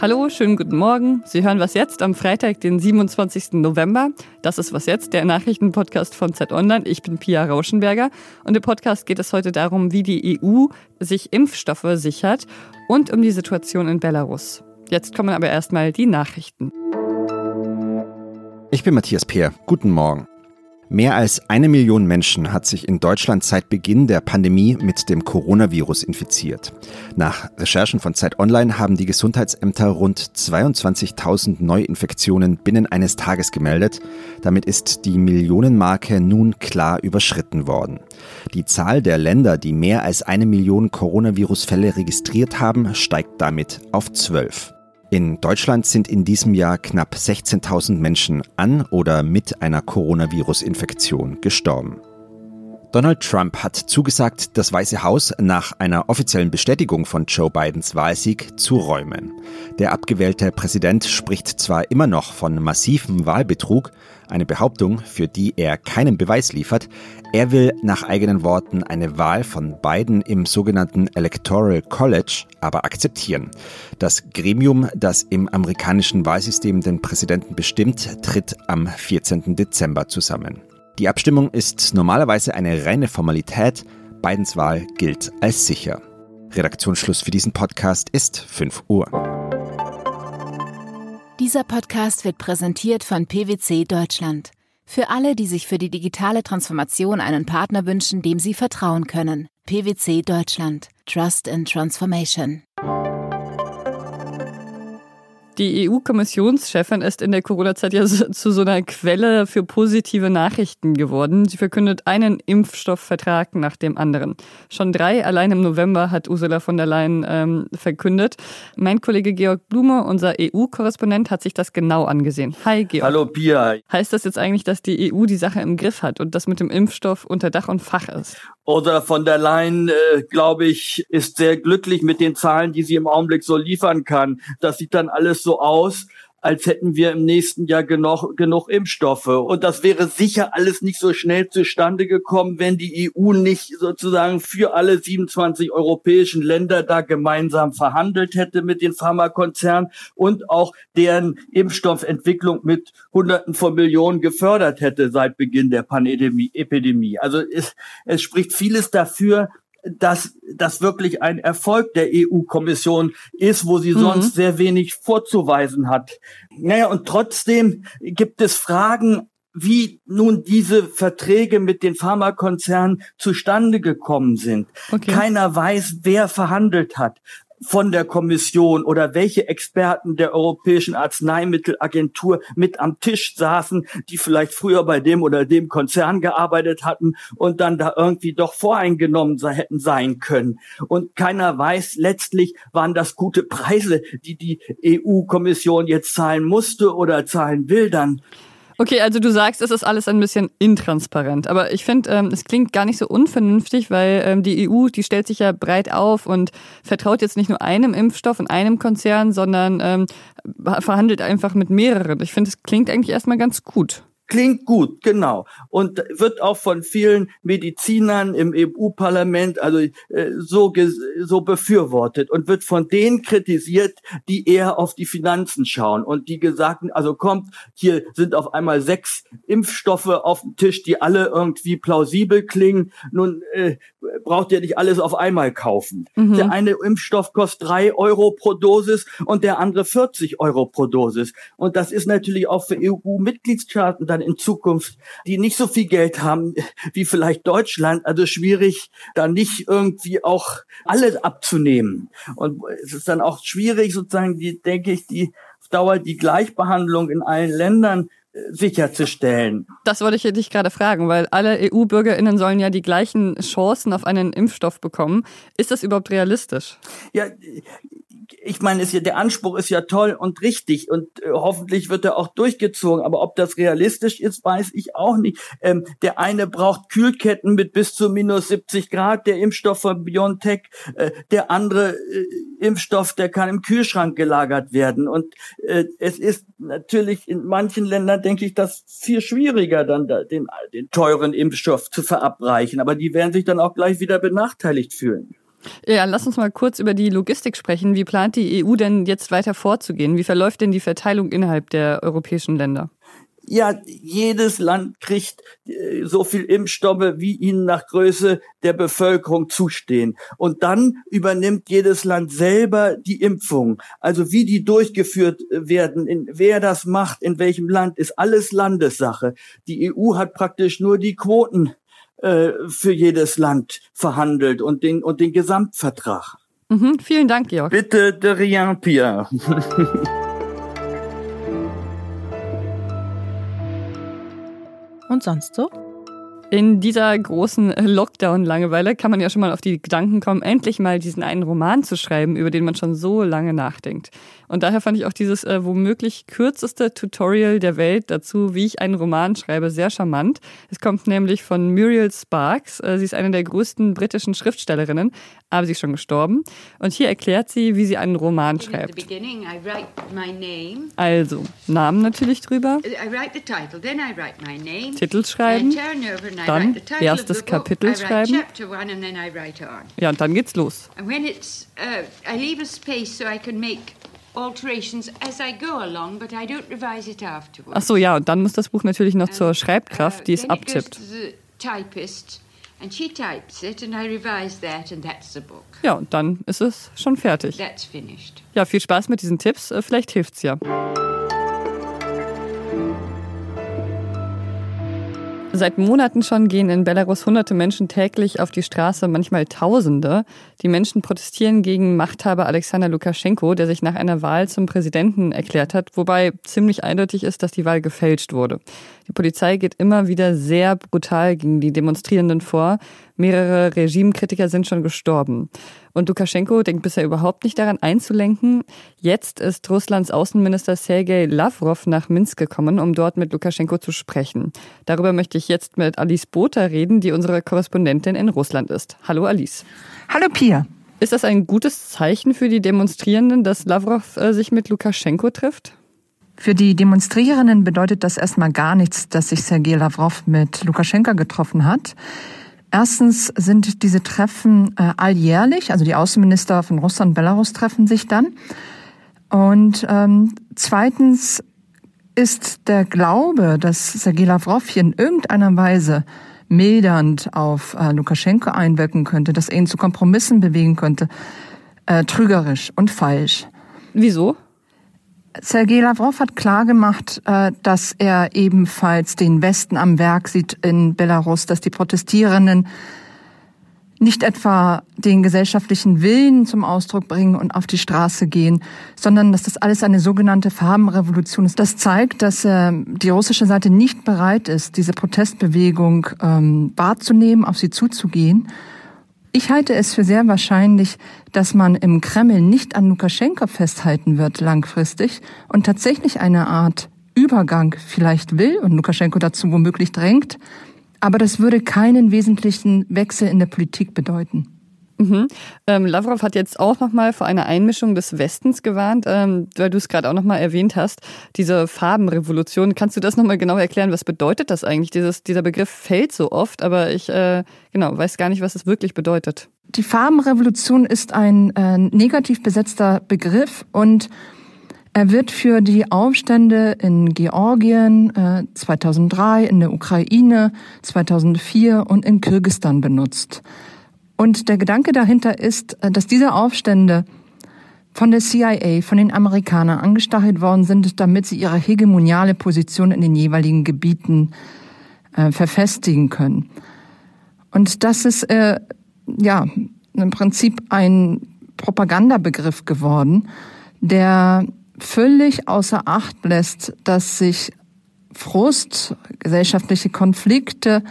Hallo, schönen guten Morgen. Sie hören was jetzt am Freitag, den 27. November. Das ist was jetzt, der Nachrichtenpodcast von Z Online. Ich bin Pia Rauschenberger und im Podcast geht es heute darum, wie die EU sich Impfstoffe sichert und um die Situation in Belarus. Jetzt kommen aber erstmal die Nachrichten. Ich bin Matthias Peer. Guten Morgen. Mehr als eine Million Menschen hat sich in Deutschland seit Beginn der Pandemie mit dem Coronavirus infiziert. Nach Recherchen von Zeit Online haben die Gesundheitsämter rund 22.000 Neuinfektionen binnen eines Tages gemeldet. Damit ist die Millionenmarke nun klar überschritten worden. Die Zahl der Länder, die mehr als eine Million Coronavirus-Fälle registriert haben, steigt damit auf zwölf. In Deutschland sind in diesem Jahr knapp 16.000 Menschen an oder mit einer Coronavirus-Infektion gestorben. Donald Trump hat zugesagt, das Weiße Haus nach einer offiziellen Bestätigung von Joe Bidens Wahlsieg zu räumen. Der abgewählte Präsident spricht zwar immer noch von massivem Wahlbetrug, eine Behauptung, für die er keinen Beweis liefert, er will nach eigenen Worten eine Wahl von Biden im sogenannten Electoral College aber akzeptieren. Das Gremium, das im amerikanischen Wahlsystem den Präsidenten bestimmt, tritt am 14. Dezember zusammen. Die Abstimmung ist normalerweise eine reine Formalität. Bidens Wahl gilt als sicher. Redaktionsschluss für diesen Podcast ist 5 Uhr. Dieser Podcast wird präsentiert von PwC Deutschland. Für alle, die sich für die digitale Transformation einen Partner wünschen, dem sie vertrauen können. PwC Deutschland. Trust in Transformation. Die EU-Kommissionschefin ist in der Corona-Zeit ja zu so einer Quelle für positive Nachrichten geworden. Sie verkündet einen Impfstoffvertrag nach dem anderen. Schon drei allein im November hat Ursula von der Leyen ähm, verkündet. Mein Kollege Georg Blume, unser EU-Korrespondent, hat sich das genau angesehen. Hi Georg. Hallo Pia. Heißt das jetzt eigentlich, dass die EU die Sache im Griff hat und das mit dem Impfstoff unter Dach und Fach ist? Ursula von der Leyen, äh, glaube ich, ist sehr glücklich mit den Zahlen, die sie im Augenblick so liefern kann. Das sieht dann alles so aus, als hätten wir im nächsten Jahr genug, genug Impfstoffe. Und das wäre sicher alles nicht so schnell zustande gekommen, wenn die EU nicht sozusagen für alle 27 europäischen Länder da gemeinsam verhandelt hätte mit den Pharmakonzernen und auch deren Impfstoffentwicklung mit Hunderten von Millionen gefördert hätte seit Beginn der Pandemie. Epidemie. Also es, es spricht vieles dafür, dass das wirklich ein Erfolg der EU-Kommission ist, wo sie mhm. sonst sehr wenig vorzuweisen hat. Naja, und trotzdem gibt es Fragen, wie nun diese Verträge mit den Pharmakonzernen zustande gekommen sind. Okay. Keiner weiß, wer verhandelt hat von der Kommission oder welche Experten der Europäischen Arzneimittelagentur mit am Tisch saßen, die vielleicht früher bei dem oder dem Konzern gearbeitet hatten und dann da irgendwie doch voreingenommen hätten sein können. Und keiner weiß letztlich, waren das gute Preise, die die EU-Kommission jetzt zahlen musste oder zahlen will dann. Okay, also du sagst, es ist alles ein bisschen intransparent. Aber ich finde, ähm, es klingt gar nicht so unvernünftig, weil ähm, die EU, die stellt sich ja breit auf und vertraut jetzt nicht nur einem Impfstoff und einem Konzern, sondern ähm, verhandelt einfach mit mehreren. Ich finde, es klingt eigentlich erstmal ganz gut. Klingt gut, genau. Und wird auch von vielen Medizinern im EU-Parlament also äh, so, so befürwortet und wird von denen kritisiert, die eher auf die Finanzen schauen und die gesagt, also kommt, hier sind auf einmal sechs Impfstoffe auf dem Tisch, die alle irgendwie plausibel klingen. Nun äh, braucht ihr nicht alles auf einmal kaufen. Mhm. Der eine Impfstoff kostet drei Euro pro Dosis und der andere 40 Euro pro Dosis. Und das ist natürlich auch für EU-Mitgliedstaaten dann in Zukunft, die nicht so viel Geld haben wie vielleicht Deutschland, also schwierig, da nicht irgendwie auch alles abzunehmen. Und es ist dann auch schwierig, sozusagen, die, denke ich, die auf Dauer die Gleichbehandlung in allen Ländern äh, sicherzustellen. Das wollte ich dich gerade fragen, weil alle EU-BürgerInnen sollen ja die gleichen Chancen auf einen Impfstoff bekommen. Ist das überhaupt realistisch? Ja, ich meine, ist ja, der Anspruch ist ja toll und richtig und äh, hoffentlich wird er auch durchgezogen. Aber ob das realistisch ist, weiß ich auch nicht. Ähm, der eine braucht Kühlketten mit bis zu minus 70 Grad, der Impfstoff von BioNTech. Äh, der andere äh, Impfstoff, der kann im Kühlschrank gelagert werden. Und äh, es ist natürlich in manchen Ländern, denke ich, das viel schwieriger, dann da, den, den teuren Impfstoff zu verabreichen. Aber die werden sich dann auch gleich wieder benachteiligt fühlen. Ja, lass uns mal kurz über die Logistik sprechen. Wie plant die EU denn jetzt weiter vorzugehen? Wie verläuft denn die Verteilung innerhalb der europäischen Länder? Ja, jedes Land kriegt äh, so viel Impfstoffe, wie ihnen nach Größe der Bevölkerung zustehen. Und dann übernimmt jedes Land selber die Impfung. Also wie die durchgeführt werden, in, wer das macht, in welchem Land, ist alles Landessache. Die EU hat praktisch nur die Quoten äh, für jedes Land verhandelt und den, und den Gesamtvertrag. Mhm, vielen Dank, Georg. Bitte, de rien, Pierre. und sonst so? In dieser großen Lockdown-Langeweile kann man ja schon mal auf die Gedanken kommen, endlich mal diesen einen Roman zu schreiben, über den man schon so lange nachdenkt. Und daher fand ich auch dieses äh, womöglich kürzeste Tutorial der Welt dazu, wie ich einen Roman schreibe, sehr charmant. Es kommt nämlich von Muriel Sparks. Äh, sie ist eine der größten britischen Schriftstellerinnen, aber sie ist schon gestorben. Und hier erklärt sie, wie sie einen Roman schreibt. Also, Namen natürlich drüber. Titel schreiben. Dann erstes Kapitel schreiben. Ja, und dann geht's los. Uh. Ach so, ja, und dann muss das Buch natürlich noch zur Schreibkraft, die es uh, abtippt. Ja, und dann ist es schon fertig. Ja, viel Spaß mit diesen Tipps. Äh, vielleicht hilft's ja. Seit Monaten schon gehen in Belarus hunderte Menschen täglich auf die Straße, manchmal Tausende. Die Menschen protestieren gegen Machthaber Alexander Lukaschenko, der sich nach einer Wahl zum Präsidenten erklärt hat, wobei ziemlich eindeutig ist, dass die Wahl gefälscht wurde. Die Polizei geht immer wieder sehr brutal gegen die Demonstrierenden vor. Mehrere Regimekritiker sind schon gestorben. Und Lukaschenko denkt bisher überhaupt nicht daran einzulenken. Jetzt ist Russlands Außenminister Sergei Lavrov nach Minsk gekommen, um dort mit Lukaschenko zu sprechen. Darüber möchte ich jetzt mit Alice Botha reden, die unsere Korrespondentin in Russland ist. Hallo Alice. Hallo Pia. Ist das ein gutes Zeichen für die Demonstrierenden, dass Lavrov äh, sich mit Lukaschenko trifft? Für die Demonstrierenden bedeutet das erstmal gar nichts, dass sich Sergei Lavrov mit Lukaschenka getroffen hat. Erstens sind diese Treffen äh, alljährlich, also die Außenminister von Russland und Belarus treffen sich dann. Und ähm, zweitens ist der Glaube, dass Sergei Lavrov hier in irgendeiner Weise mildernd auf äh, Lukaschenko einwirken könnte, dass er ihn zu Kompromissen bewegen könnte, äh, trügerisch und falsch. Wieso? Sergei Lavrov hat klargemacht, äh, dass er ebenfalls den Westen am Werk sieht in Belarus, dass die Protestierenden nicht etwa den gesellschaftlichen Willen zum Ausdruck bringen und auf die Straße gehen, sondern dass das alles eine sogenannte Farbenrevolution ist. Das zeigt, dass äh, die russische Seite nicht bereit ist, diese Protestbewegung ähm, wahrzunehmen, auf sie zuzugehen ich halte es für sehr wahrscheinlich, dass man im Kreml nicht an Lukaschenko festhalten wird langfristig und tatsächlich eine Art Übergang vielleicht will und Lukaschenko dazu womöglich drängt. Aber das würde keinen wesentlichen Wechsel in der Politik bedeuten. Mhm. Ähm, Lavrov hat jetzt auch nochmal vor einer Einmischung des Westens gewarnt, ähm, weil du es gerade auch nochmal erwähnt hast, diese Farbenrevolution. Kannst du das nochmal genau erklären? Was bedeutet das eigentlich? Dieses, dieser Begriff fällt so oft, aber ich äh, genau weiß gar nicht, was es wirklich bedeutet. Die Farbenrevolution ist ein äh, negativ besetzter Begriff und er wird für die Aufstände in Georgien äh, 2003, in der Ukraine 2004 und in Kirgistan benutzt. Und der Gedanke dahinter ist, äh, dass diese Aufstände von der CIA, von den Amerikanern angestachelt worden sind, damit sie ihre hegemoniale Position in den jeweiligen Gebieten äh, verfestigen können. Und das ist äh, ja im Prinzip ein Propagandabegriff geworden, der völlig außer Acht lässt, dass sich Frust, gesellschaftliche Konflikte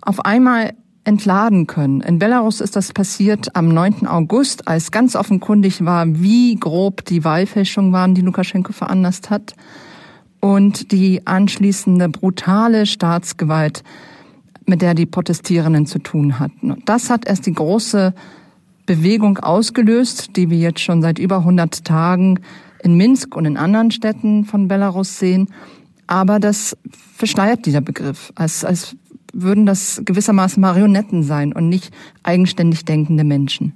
auf einmal entladen können. In Belarus ist das passiert am 9. August, als ganz offenkundig war, wie grob die Wahlfälschung waren, die Lukaschenko veranlasst hat und die anschließende brutale Staatsgewalt, mit der die Protestierenden zu tun hatten. Und das hat erst die große Bewegung ausgelöst, die wir jetzt schon seit über 100 Tagen in Minsk und in anderen Städten von Belarus sehen. Aber das verschleiert dieser Begriff, als, als würden das gewissermaßen Marionetten sein und nicht eigenständig denkende Menschen.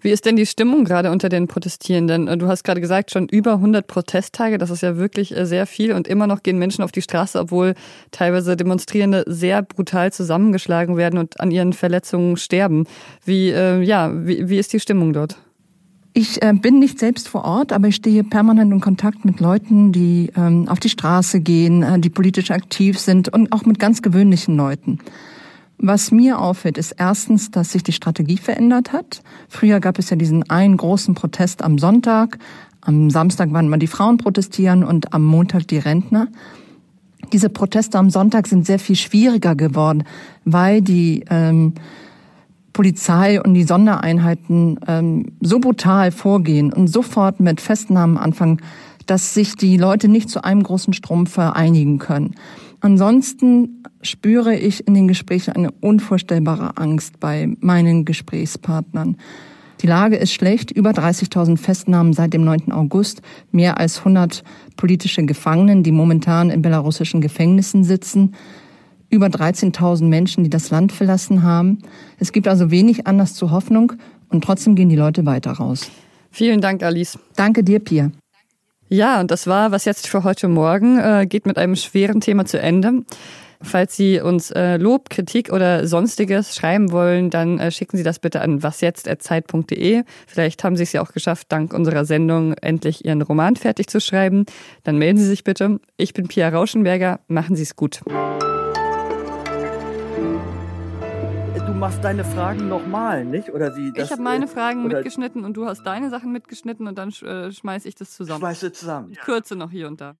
Wie ist denn die Stimmung gerade unter den Protestierenden? Du hast gerade gesagt, schon über 100 Protesttage, das ist ja wirklich äh, sehr viel und immer noch gehen Menschen auf die Straße, obwohl teilweise Demonstrierende sehr brutal zusammengeschlagen werden und an ihren Verletzungen sterben. Wie, äh, ja, wie, wie ist die Stimmung dort? Ich äh, bin nicht selbst vor Ort, aber ich stehe permanent in Kontakt mit Leuten, die ähm, auf die Straße gehen, äh, die politisch aktiv sind und auch mit ganz gewöhnlichen Leuten. Was mir auffällt, ist erstens, dass sich die Strategie verändert hat. Früher gab es ja diesen einen großen Protest am Sonntag. Am Samstag waren immer die Frauen protestieren und am Montag die Rentner. Diese Proteste am Sonntag sind sehr viel schwieriger geworden, weil die ähm, Polizei und die Sondereinheiten ähm, so brutal vorgehen und sofort mit Festnahmen anfangen, dass sich die Leute nicht zu einem großen Strom vereinigen können. Ansonsten spüre ich in den Gesprächen eine unvorstellbare Angst bei meinen Gesprächspartnern. Die Lage ist schlecht, über 30.000 Festnahmen seit dem 9. August, mehr als 100 politische Gefangenen, die momentan in belarussischen Gefängnissen sitzen über 13.000 Menschen, die das Land verlassen haben. Es gibt also wenig Anlass zur Hoffnung und trotzdem gehen die Leute weiter raus. Vielen Dank, Alice. Danke dir, Pia. Ja, und das war was jetzt für heute Morgen. Äh, geht mit einem schweren Thema zu Ende. Falls Sie uns äh, Lob, Kritik oder sonstiges schreiben wollen, dann äh, schicken Sie das bitte an wasjetzt.zeit.de. Vielleicht haben Sie es ja auch geschafft, dank unserer Sendung endlich Ihren Roman fertig zu schreiben. Dann melden Sie sich bitte. Ich bin Pia Rauschenberger. Machen Sie es gut. Machst deine Fragen nochmal, nicht? Oder wie? Das, ich habe meine Fragen mitgeschnitten und du hast deine Sachen mitgeschnitten und dann äh, schmeiß ich das zusammen. Schmeiße zusammen. Kürze noch hier und da.